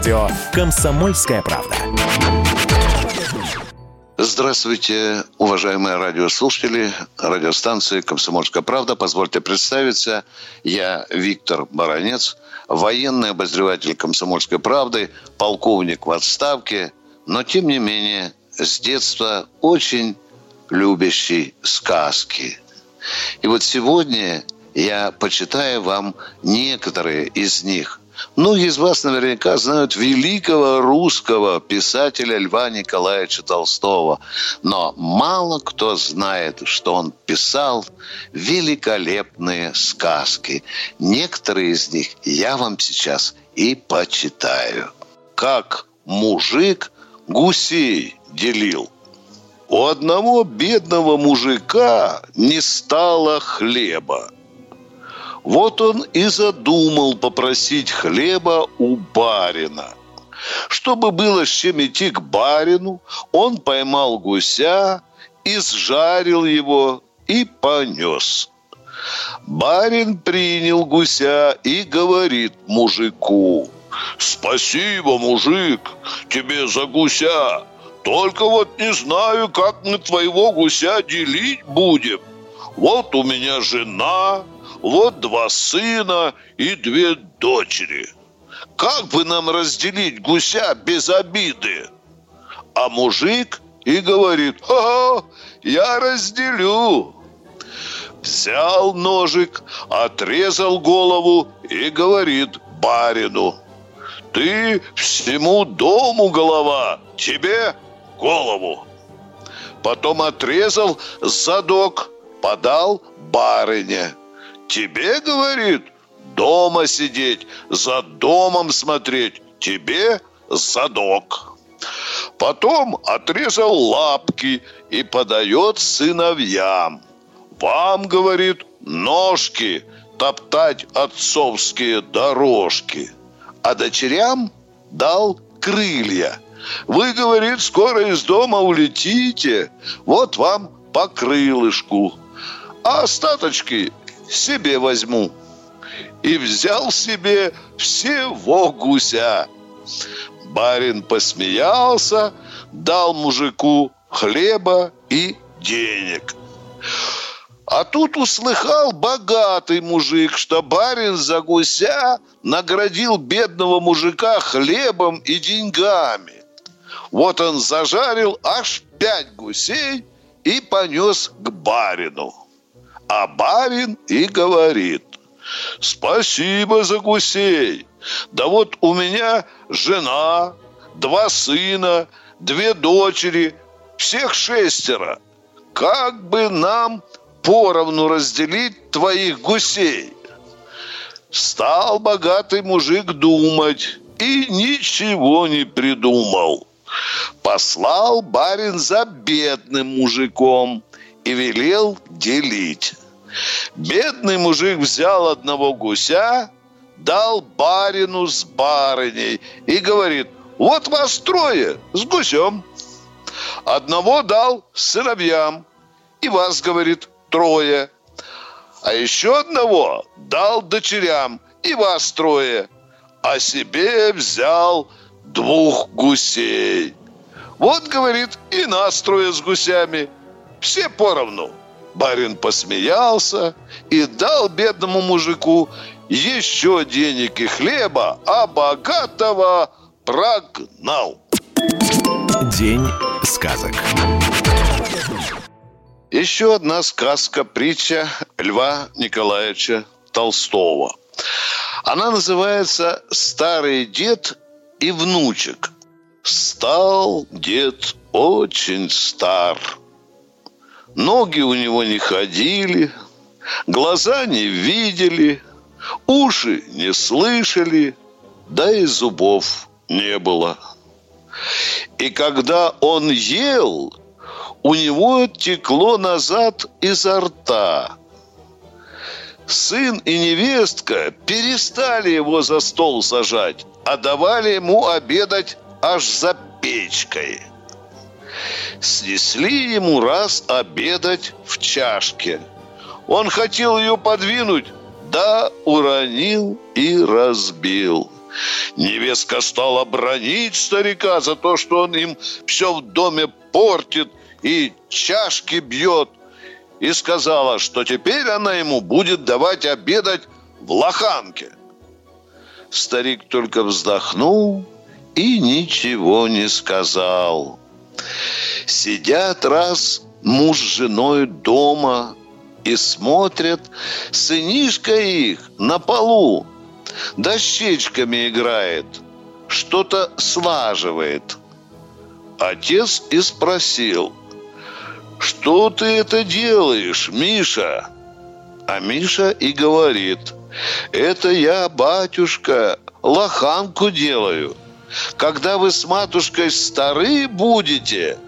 радио «Комсомольская правда». Здравствуйте, уважаемые радиослушатели радиостанции «Комсомольская правда». Позвольте представиться. Я Виктор Баранец, военный обозреватель «Комсомольской правды», полковник в отставке, но, тем не менее, с детства очень любящий сказки. И вот сегодня я почитаю вам некоторые из них. Многие из вас наверняка знают великого русского писателя Льва Николаевича Толстого. Но мало кто знает, что он писал великолепные сказки. Некоторые из них я вам сейчас и почитаю. Как мужик гусей делил. У одного бедного мужика не стало хлеба. Вот он и задумал попросить хлеба у барина. Чтобы было с чем идти к барину, он поймал гуся, изжарил его и понес. Барин принял гуся и говорит мужику, «Спасибо, мужик, тебе за гуся. Только вот не знаю, как мы твоего гуся делить будем. Вот у меня жена, вот два сына и две дочери. Как бы нам разделить гуся без обиды? А мужик и говорит, ха, я разделю. Взял ножик, отрезал голову и говорит барину, ты всему дому голова, тебе голову. Потом отрезал задок, подал барыне. Тебе, говорит, дома сидеть, за домом смотреть. Тебе задок. Потом отрезал лапки и подает сыновьям. Вам, говорит, ножки топтать отцовские дорожки. А дочерям дал крылья. Вы, говорит, скоро из дома улетите. Вот вам по крылышку. А остаточки себе возьму. И взял себе всего гуся. Барин посмеялся, дал мужику хлеба и денег. А тут услыхал богатый мужик, что барин за гуся наградил бедного мужика хлебом и деньгами. Вот он зажарил аж пять гусей и понес к барину. А барин и говорит, спасибо за гусей. Да вот у меня жена, два сына, две дочери, всех шестеро. Как бы нам поровну разделить твоих гусей? Стал богатый мужик думать и ничего не придумал. Послал барин за бедным мужиком и велел делить. Бедный мужик взял одного гуся, дал барину с барыней и говорит, вот вас трое с гусем. Одного дал сыновьям, и вас, говорит, трое. А еще одного дал дочерям, и вас трое. А себе взял двух гусей. Вот, говорит, и нас трое с гусями. Все поровну. Барин посмеялся и дал бедному мужику еще денег и хлеба, а богатого прогнал. День сказок. Еще одна сказка-притча Льва Николаевича Толстого. Она называется «Старый дед и внучек». Стал дед очень стар – Ноги у него не ходили, глаза не видели, уши не слышали, да и зубов не было. И когда он ел, у него текло назад изо рта. Сын и невестка перестали его за стол сажать, а давали ему обедать аж за печкой – снесли ему раз обедать в чашке. Он хотел ее подвинуть, да уронил и разбил. Невестка стала бронить старика за то, что он им все в доме портит и чашки бьет. И сказала, что теперь она ему будет давать обедать в лоханке. Старик только вздохнул и ничего не сказал. Сидят раз муж с женой дома и смотрят сынишка их на полу дощечками играет, что-то слаживает. Отец и спросил, что ты это делаешь, Миша? А Миша и говорит, это я, батюшка, лоханку делаю. Когда вы с матушкой стары будете,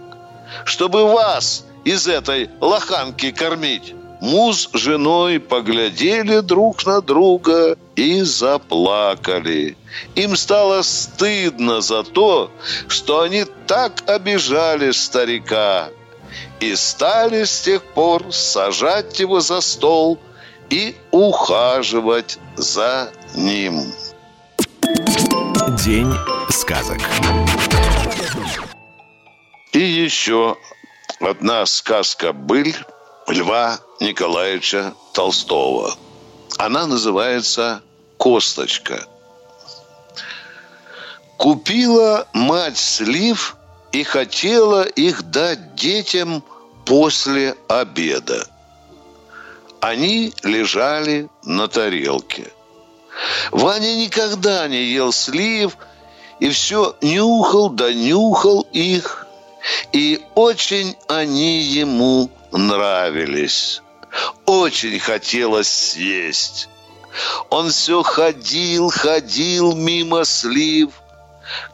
чтобы вас из этой лоханки кормить. Муж с женой поглядели друг на друга и заплакали. Им стало стыдно за то, что они так обижали старика. И стали с тех пор сажать его за стол и ухаживать за ним. День сказок. И еще одна сказка «Быль» Льва Николаевича Толстого. Она называется «Косточка». Купила мать слив и хотела их дать детям после обеда. Они лежали на тарелке. Ваня никогда не ел слив и все нюхал да нюхал их. И очень они ему нравились. Очень хотелось съесть. Он все ходил, ходил мимо слив.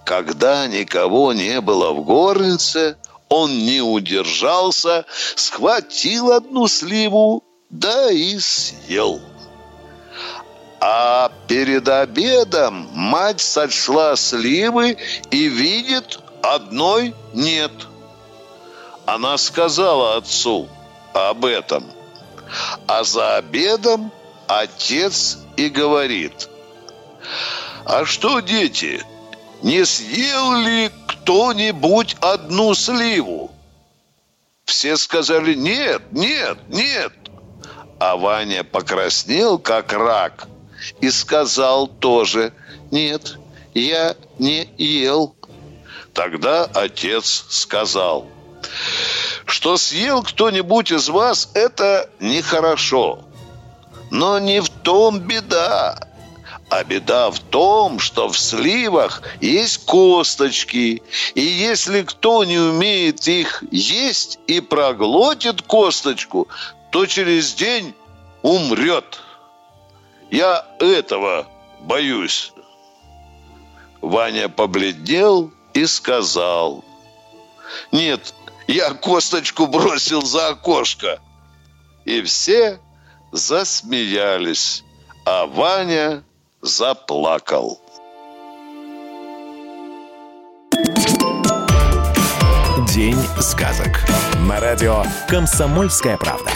Когда никого не было в горнице, он не удержался, схватил одну сливу, да и съел. А перед обедом мать сочла сливы и видит, одной нет – она сказала отцу об этом. А за обедом отец и говорит, а что, дети, не съел ли кто-нибудь одну сливу? Все сказали, нет, нет, нет. А Ваня покраснел, как рак, и сказал тоже, нет, я не ел. Тогда отец сказал – что съел кто-нибудь из вас, это нехорошо. Но не в том беда. А беда в том, что в сливах есть косточки. И если кто не умеет их есть и проглотит косточку, то через день умрет. Я этого боюсь. Ваня побледнел и сказал. Нет, я косточку бросил за окошко. И все засмеялись, а Ваня заплакал. День сказок. На радио «Комсомольская правда».